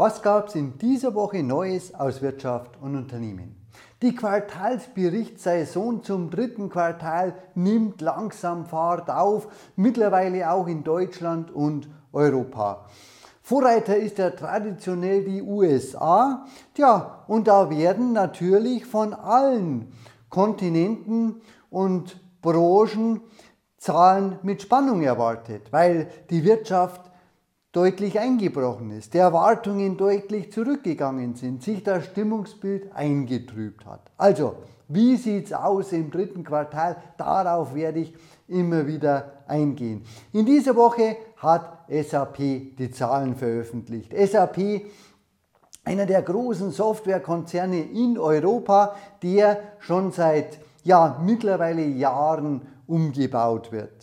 Was gab es in dieser Woche Neues aus Wirtschaft und Unternehmen? Die Quartalsberichtssaison zum dritten Quartal nimmt langsam Fahrt auf, mittlerweile auch in Deutschland und Europa. Vorreiter ist ja traditionell die USA. Tja, und da werden natürlich von allen Kontinenten und Branchen Zahlen mit Spannung erwartet, weil die Wirtschaft deutlich eingebrochen ist, die Erwartungen deutlich zurückgegangen sind, sich das Stimmungsbild eingetrübt hat. Also, wie sieht es aus im dritten Quartal? Darauf werde ich immer wieder eingehen. In dieser Woche hat SAP die Zahlen veröffentlicht. SAP einer der großen Softwarekonzerne in Europa, der schon seit ja, mittlerweile Jahren umgebaut wird.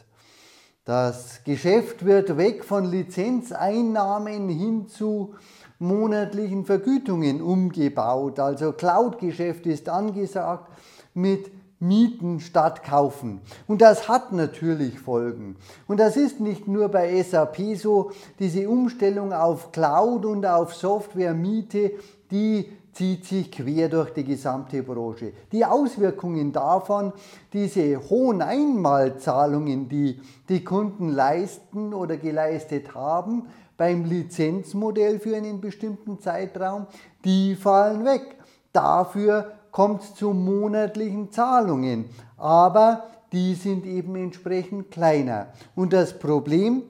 Das Geschäft wird weg von Lizenzeinnahmen hin zu monatlichen Vergütungen umgebaut. Also Cloud-Geschäft ist angesagt mit Mieten statt kaufen. Und das hat natürlich Folgen. Und das ist nicht nur bei SAP so, diese Umstellung auf Cloud und auf Software-Miete, die zieht sich quer durch die gesamte Branche. Die Auswirkungen davon, diese hohen Einmalzahlungen, die die Kunden leisten oder geleistet haben beim Lizenzmodell für einen bestimmten Zeitraum, die fallen weg. Dafür kommt es zu monatlichen Zahlungen, aber die sind eben entsprechend kleiner. Und das Problem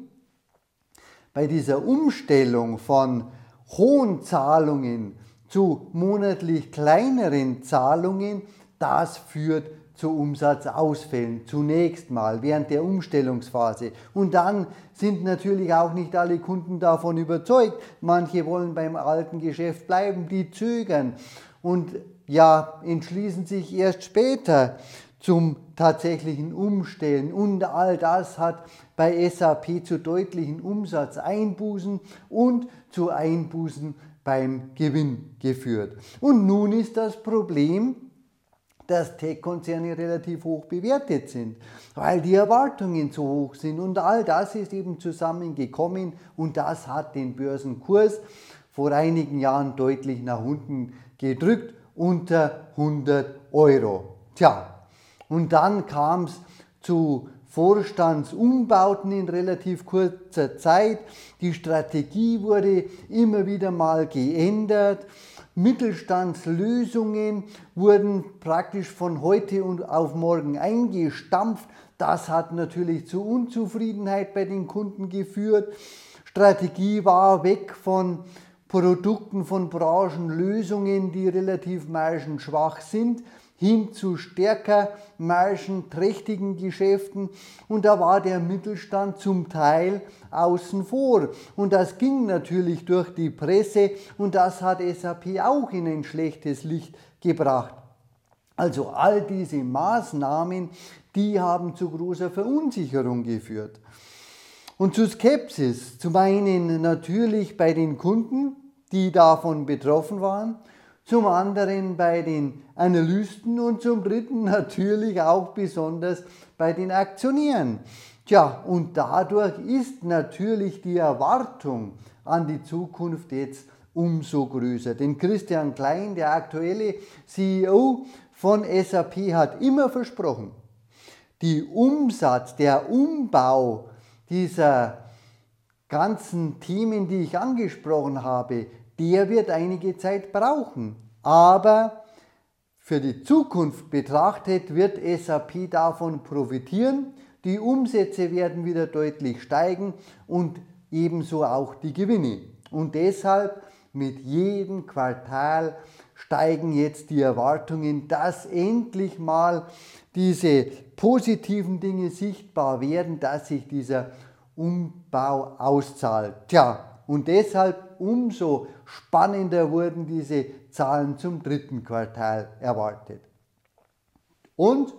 bei dieser Umstellung von hohen Zahlungen zu monatlich kleineren Zahlungen, das führt zu Umsatzausfällen zunächst mal während der Umstellungsphase. Und dann sind natürlich auch nicht alle Kunden davon überzeugt. Manche wollen beim alten Geschäft bleiben, die zögern und ja, entschließen sich erst später zum tatsächlichen Umstellen. Und all das hat bei SAP zu deutlichen Umsatzeinbußen und zu Einbußen beim Gewinn geführt. Und nun ist das Problem, dass Tech-Konzerne relativ hoch bewertet sind, weil die Erwartungen zu hoch sind. Und all das ist eben zusammengekommen und das hat den Börsenkurs vor einigen Jahren deutlich nach unten gedrückt, unter 100 Euro. Tja, und dann kam es zu Vorstandsumbauten in relativ kurzer Zeit. Die Strategie wurde immer wieder mal geändert. Mittelstandslösungen wurden praktisch von heute und auf morgen eingestampft. Das hat natürlich zu Unzufriedenheit bei den Kunden geführt. Strategie war weg von Produkten, von Branchenlösungen, die relativ margenschwach sind, hin zu stärker margenträchtigen Geschäften und da war der Mittelstand zum Teil außen vor. Und das ging natürlich durch die Presse und das hat SAP auch in ein schlechtes Licht gebracht. Also all diese Maßnahmen, die haben zu großer Verunsicherung geführt. Und zu Skepsis, zum einen natürlich bei den Kunden, die davon betroffen waren, zum anderen bei den Analysten und zum dritten natürlich auch besonders bei den Aktionären. Tja, und dadurch ist natürlich die Erwartung an die Zukunft jetzt umso größer. Denn Christian Klein, der aktuelle CEO von SAP, hat immer versprochen, die Umsatz, der Umbau dieser ganzen Themen, die ich angesprochen habe, der wird einige Zeit brauchen. Aber für die Zukunft betrachtet wird SAP davon profitieren. Die Umsätze werden wieder deutlich steigen und ebenso auch die Gewinne. Und deshalb mit jedem Quartal steigen jetzt die Erwartungen, dass endlich mal diese positiven Dinge sichtbar werden, dass sich dieser Umbau auszahlt. Tja, und deshalb umso spannender wurden diese Zahlen zum dritten Quartal erwartet. Und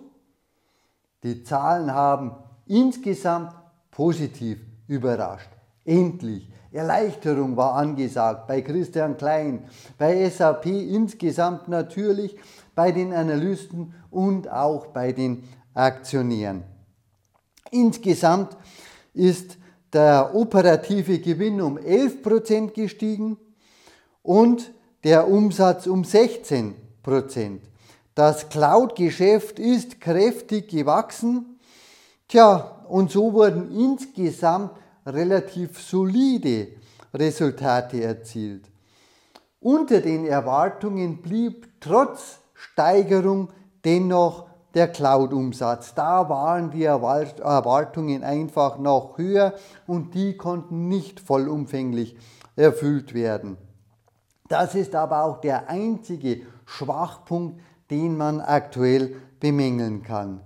die Zahlen haben insgesamt positiv überrascht. Endlich. Erleichterung war angesagt bei Christian Klein, bei SAP insgesamt natürlich, bei den Analysten und auch bei den Aktionären. Insgesamt ist der operative Gewinn um 11% gestiegen und der Umsatz um 16 Prozent. Das Cloud-Geschäft ist kräftig gewachsen. Tja, und so wurden insgesamt relativ solide Resultate erzielt. Unter den Erwartungen blieb trotz Steigerung dennoch der Cloud-Umsatz. Da waren die Erwartungen einfach noch höher und die konnten nicht vollumfänglich erfüllt werden. Das ist aber auch der einzige Schwachpunkt, den man aktuell bemängeln kann.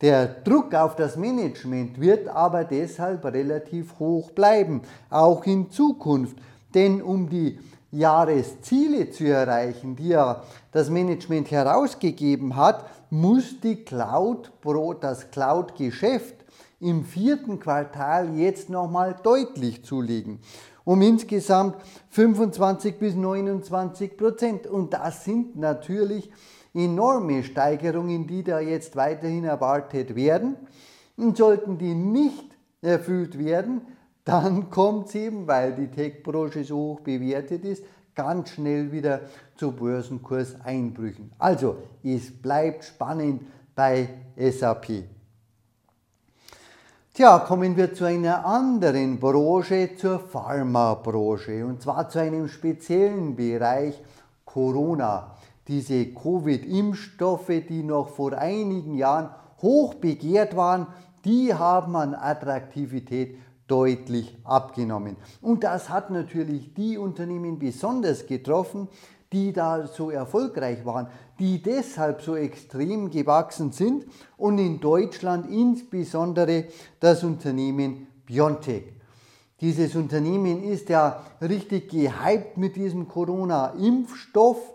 Der Druck auf das Management wird aber deshalb relativ hoch bleiben, auch in Zukunft. Denn um die Jahresziele zu erreichen, die ja das Management herausgegeben hat, muss die Cloud das Cloud-Geschäft im vierten Quartal jetzt nochmal deutlich zulegen. Um insgesamt 25 bis 29 Prozent. Und das sind natürlich enorme Steigerungen, die da jetzt weiterhin erwartet werden. Und sollten die nicht erfüllt werden, dann kommt es eben, weil die Tech-Branche so hoch bewertet ist, ganz schnell wieder zu Börsenkurseinbrüchen. Also, es bleibt spannend bei SAP. Tja, kommen wir zu einer anderen Branche, zur Pharmabranche, und zwar zu einem speziellen Bereich Corona diese Covid-Impfstoffe, die noch vor einigen Jahren hoch begehrt waren, die haben an Attraktivität deutlich abgenommen. Und das hat natürlich die Unternehmen besonders getroffen, die da so erfolgreich waren, die deshalb so extrem gewachsen sind und in Deutschland insbesondere das Unternehmen Biontech. Dieses Unternehmen ist ja richtig gehypt mit diesem Corona-Impfstoff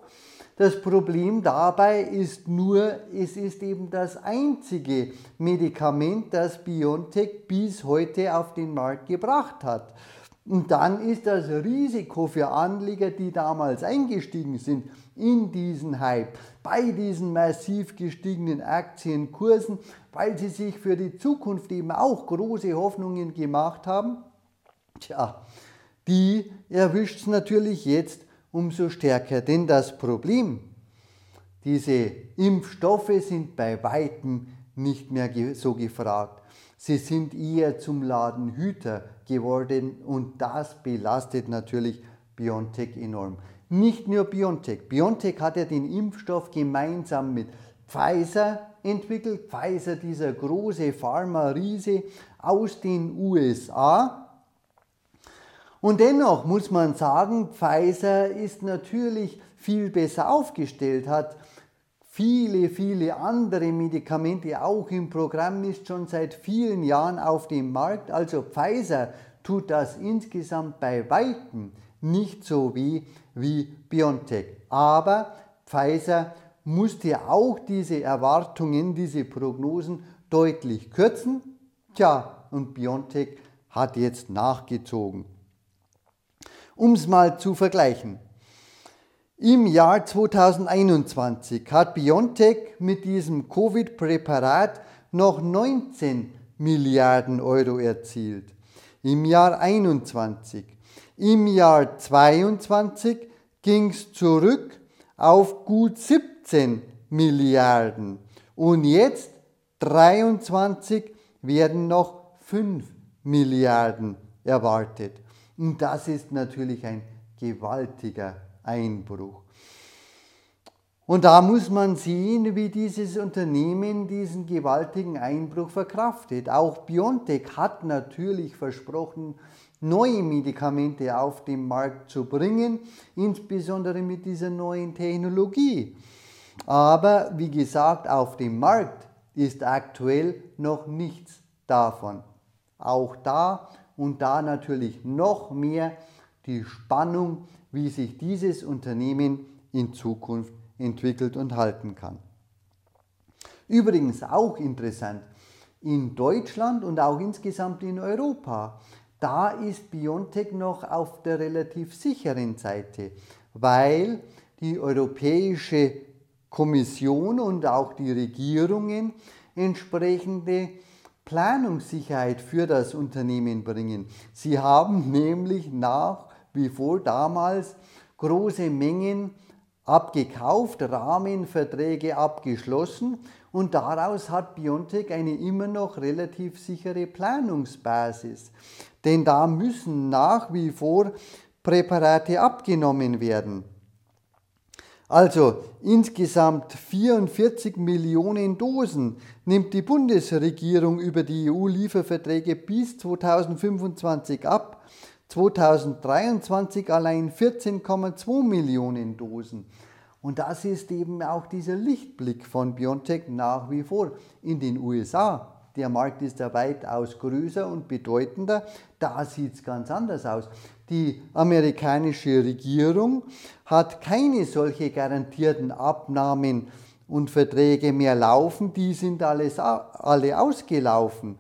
das Problem dabei ist nur, es ist eben das einzige Medikament, das BioNTech bis heute auf den Markt gebracht hat. Und dann ist das Risiko für Anleger, die damals eingestiegen sind in diesen Hype, bei diesen massiv gestiegenen Aktienkursen, weil sie sich für die Zukunft eben auch große Hoffnungen gemacht haben, tja, die erwischt es natürlich jetzt umso stärker. Denn das Problem, diese Impfstoffe sind bei weitem nicht mehr so gefragt. Sie sind eher zum Ladenhüter geworden und das belastet natürlich BioNTech enorm. Nicht nur BioNTech. BioNTech hat ja den Impfstoff gemeinsam mit Pfizer entwickelt. Pfizer, dieser große Pharma-Riese aus den USA. Und dennoch muss man sagen, Pfizer ist natürlich viel besser aufgestellt, hat viele, viele andere Medikamente auch im Programm, ist schon seit vielen Jahren auf dem Markt. Also Pfizer tut das insgesamt bei weitem nicht so weh wie BioNTech. Aber Pfizer musste auch diese Erwartungen, diese Prognosen deutlich kürzen. Tja, und BioNTech hat jetzt nachgezogen. Um es mal zu vergleichen. Im Jahr 2021 hat BioNTech mit diesem Covid-Präparat noch 19 Milliarden Euro erzielt. Im Jahr 21. Im Jahr 22 ging es zurück auf gut 17 Milliarden. Und jetzt 23 werden noch 5 Milliarden erwartet. Und das ist natürlich ein gewaltiger Einbruch. Und da muss man sehen, wie dieses Unternehmen diesen gewaltigen Einbruch verkraftet. Auch BioNTech hat natürlich versprochen, neue Medikamente auf den Markt zu bringen, insbesondere mit dieser neuen Technologie. Aber wie gesagt, auf dem Markt ist aktuell noch nichts davon. Auch da und da natürlich noch mehr die Spannung, wie sich dieses Unternehmen in Zukunft entwickelt und halten kann. Übrigens auch interessant, in Deutschland und auch insgesamt in Europa, da ist BioNTech noch auf der relativ sicheren Seite, weil die Europäische Kommission und auch die Regierungen entsprechende Planungssicherheit für das Unternehmen bringen. Sie haben nämlich nach wie vor damals große Mengen abgekauft, Rahmenverträge abgeschlossen und daraus hat Biontech eine immer noch relativ sichere Planungsbasis. Denn da müssen nach wie vor Präparate abgenommen werden. Also insgesamt 44 Millionen Dosen nimmt die Bundesregierung über die EU-Lieferverträge bis 2025 ab. 2023 allein 14,2 Millionen Dosen. Und das ist eben auch dieser Lichtblick von BioNTech nach wie vor in den USA. Der Markt ist ja weitaus größer und bedeutender. Da sieht es ganz anders aus. Die amerikanische Regierung hat keine solche garantierten Abnahmen und Verträge mehr laufen. Die sind alles, alle ausgelaufen.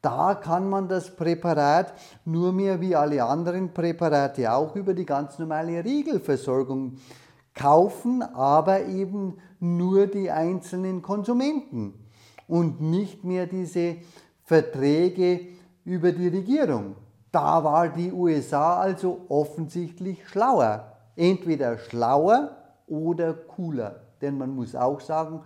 Da kann man das Präparat nur mehr wie alle anderen Präparate auch über die ganz normale Regelversorgung kaufen, aber eben nur die einzelnen Konsumenten und nicht mehr diese Verträge über die Regierung. Da war die USA also offensichtlich schlauer. Entweder schlauer oder cooler. Denn man muss auch sagen,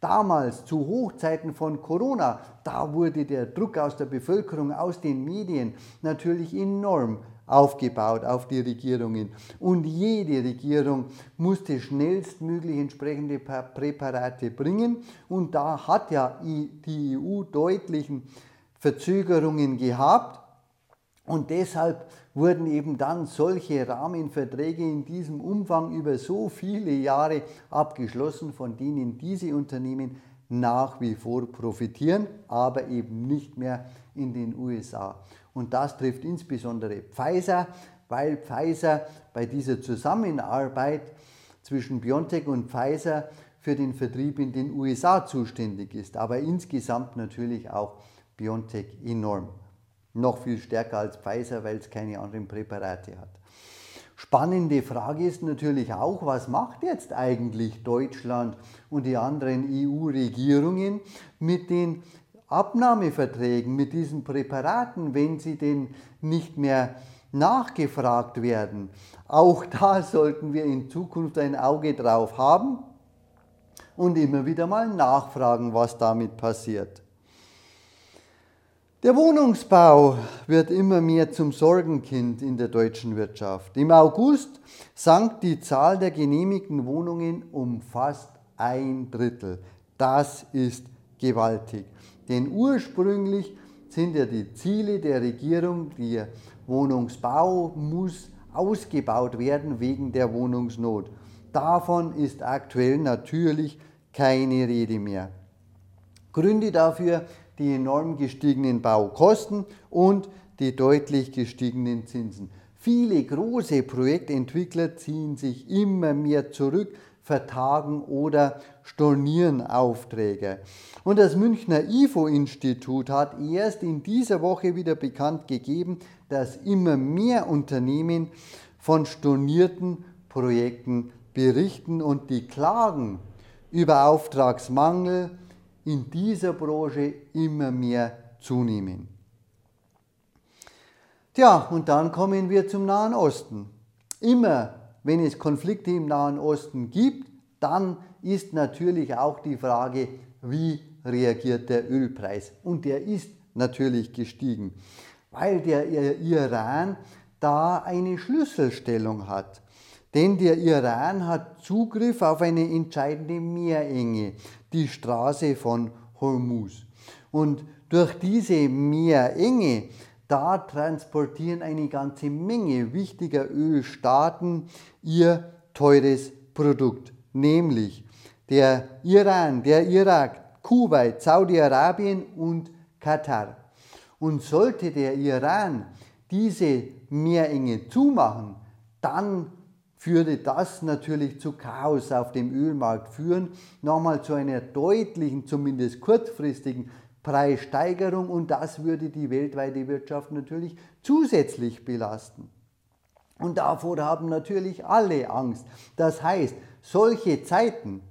damals zu Hochzeiten von Corona, da wurde der Druck aus der Bevölkerung, aus den Medien natürlich enorm aufgebaut auf die Regierungen. Und jede Regierung musste schnellstmöglich entsprechende Präparate bringen. Und da hat ja die EU deutlichen Verzögerungen gehabt. Und deshalb wurden eben dann solche Rahmenverträge in diesem Umfang über so viele Jahre abgeschlossen, von denen diese Unternehmen nach wie vor profitieren, aber eben nicht mehr in den USA. Und das trifft insbesondere Pfizer, weil Pfizer bei dieser Zusammenarbeit zwischen BioNTech und Pfizer für den Vertrieb in den USA zuständig ist. Aber insgesamt natürlich auch BioNTech enorm. Noch viel stärker als Pfizer, weil es keine anderen Präparate hat. Spannende Frage ist natürlich auch, was macht jetzt eigentlich Deutschland und die anderen EU-Regierungen mit den Abnahmeverträgen, mit diesen Präparaten, wenn sie denn nicht mehr nachgefragt werden. Auch da sollten wir in Zukunft ein Auge drauf haben und immer wieder mal nachfragen, was damit passiert. Der Wohnungsbau wird immer mehr zum Sorgenkind in der deutschen Wirtschaft. Im August sank die Zahl der genehmigten Wohnungen um fast ein Drittel. Das ist gewaltig. Denn ursprünglich sind ja die Ziele der Regierung, der Wohnungsbau muss ausgebaut werden wegen der Wohnungsnot. Davon ist aktuell natürlich keine Rede mehr. Gründe dafür die enorm gestiegenen Baukosten und die deutlich gestiegenen Zinsen. Viele große Projektentwickler ziehen sich immer mehr zurück, vertagen oder stornieren Aufträge. Und das Münchner IFO-Institut hat erst in dieser Woche wieder bekannt gegeben, dass immer mehr Unternehmen von stornierten Projekten berichten und die Klagen über Auftragsmangel, in dieser Branche immer mehr zunehmen. Tja, und dann kommen wir zum Nahen Osten. Immer wenn es Konflikte im Nahen Osten gibt, dann ist natürlich auch die Frage, wie reagiert der Ölpreis. Und der ist natürlich gestiegen, weil der Iran da eine Schlüsselstellung hat. Denn der Iran hat Zugriff auf eine entscheidende Meerenge, die Straße von Hormuz. Und durch diese Meerenge, da transportieren eine ganze Menge wichtiger Ölstaaten ihr teures Produkt, nämlich der Iran, der Irak, Kuwait, Saudi-Arabien und Katar. Und sollte der Iran diese Meerenge zumachen, dann würde das natürlich zu Chaos auf dem Ölmarkt führen, nochmal zu einer deutlichen, zumindest kurzfristigen Preissteigerung und das würde die weltweite Wirtschaft natürlich zusätzlich belasten. Und davor haben natürlich alle Angst. Das heißt, solche Zeiten,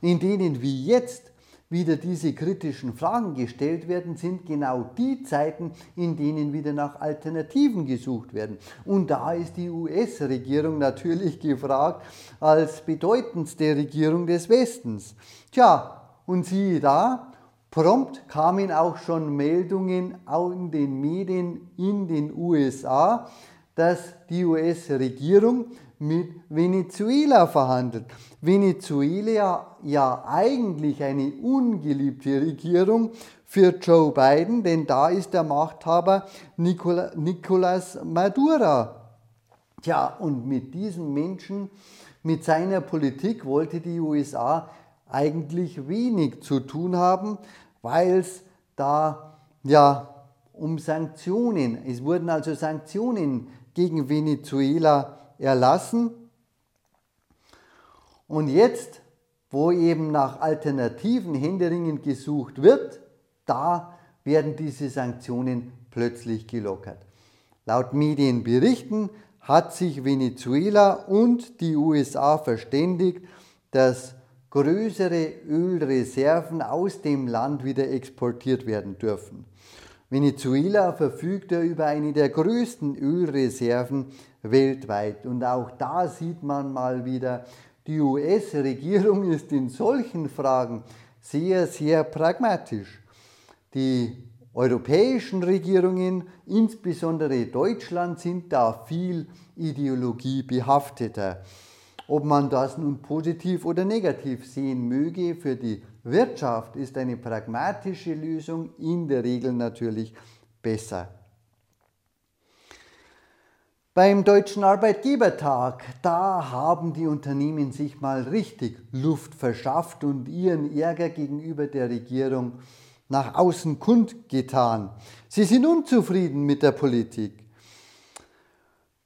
in denen wie jetzt wieder diese kritischen Fragen gestellt werden, sind genau die Zeiten, in denen wieder nach Alternativen gesucht werden. Und da ist die US-Regierung natürlich gefragt als bedeutendste Regierung des Westens. Tja, und siehe da, prompt kamen auch schon Meldungen in den Medien in den USA, dass die US-Regierung mit Venezuela verhandelt. Venezuela ja eigentlich eine ungeliebte Regierung für Joe Biden, denn da ist der Machthaber Nicolas Maduro. Tja, und mit diesem Menschen, mit seiner Politik wollte die USA eigentlich wenig zu tun haben, weil es da ja um Sanktionen, es wurden also Sanktionen gegen Venezuela erlassen. Und jetzt, wo eben nach Alternativen händeringend gesucht wird, da werden diese Sanktionen plötzlich gelockert. Laut Medienberichten hat sich Venezuela und die USA verständigt, dass größere Ölreserven aus dem Land wieder exportiert werden dürfen. Venezuela verfügt ja über eine der größten Ölreserven weltweit. Und auch da sieht man mal wieder, die US-Regierung ist in solchen Fragen sehr, sehr pragmatisch. Die europäischen Regierungen, insbesondere Deutschland, sind da viel ideologiebehafteter. Ob man das nun positiv oder negativ sehen möge, für die Wirtschaft ist eine pragmatische Lösung in der Regel natürlich besser. Beim Deutschen Arbeitgebertag, da haben die Unternehmen sich mal richtig Luft verschafft und ihren Ärger gegenüber der Regierung nach außen kundgetan. Sie sind unzufrieden mit der Politik.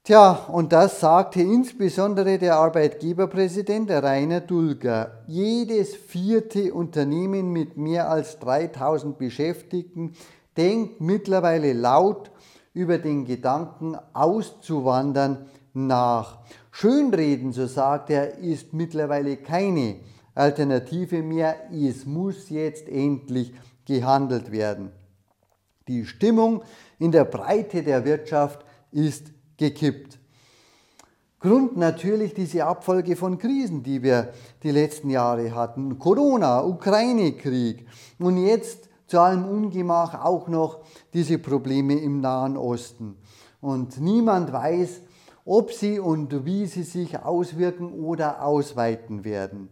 Tja, und das sagte insbesondere der Arbeitgeberpräsident Rainer Dulger. Jedes vierte Unternehmen mit mehr als 3000 Beschäftigten denkt mittlerweile laut über den Gedanken auszuwandern nach. Schönreden, so sagt er, ist mittlerweile keine Alternative mehr. Es muss jetzt endlich gehandelt werden. Die Stimmung in der Breite der Wirtschaft ist gekippt. Grund natürlich diese Abfolge von Krisen, die wir die letzten Jahre hatten. Corona, Ukraine-Krieg und jetzt zu allem Ungemach auch noch diese Probleme im Nahen Osten. Und niemand weiß, ob sie und wie sie sich auswirken oder ausweiten werden.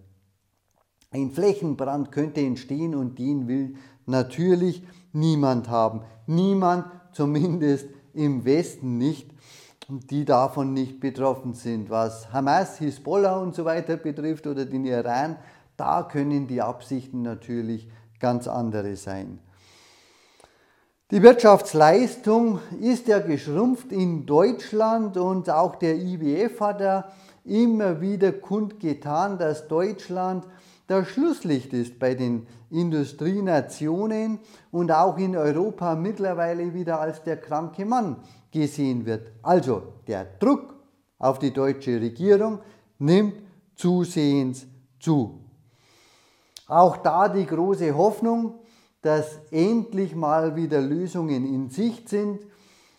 Ein Flächenbrand könnte entstehen und den will natürlich niemand haben. Niemand, zumindest im Westen nicht die davon nicht betroffen sind. Was Hamas, Hisbollah und so weiter betrifft oder den Iran, da können die Absichten natürlich ganz andere sein. Die Wirtschaftsleistung ist ja geschrumpft in Deutschland und auch der IWF hat ja immer wieder kundgetan, dass Deutschland das Schlusslicht ist bei den Industrienationen und auch in Europa mittlerweile wieder als der kranke Mann gesehen wird. Also der Druck auf die deutsche Regierung nimmt zusehends zu. Auch da die große Hoffnung, dass endlich mal wieder Lösungen in Sicht sind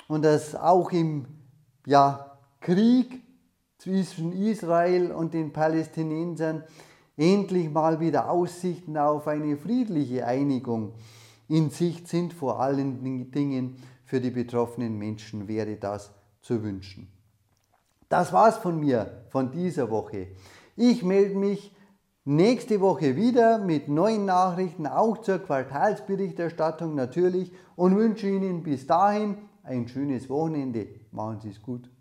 und dass auch im ja, Krieg zwischen Israel und den Palästinensern endlich mal wieder Aussichten auf eine friedliche Einigung in Sicht sind, vor allen Dingen für die betroffenen Menschen wäre das zu wünschen. Das war's von mir von dieser Woche. Ich melde mich nächste Woche wieder mit neuen Nachrichten, auch zur Quartalsberichterstattung natürlich und wünsche Ihnen bis dahin ein schönes Wochenende. Machen Sie es gut.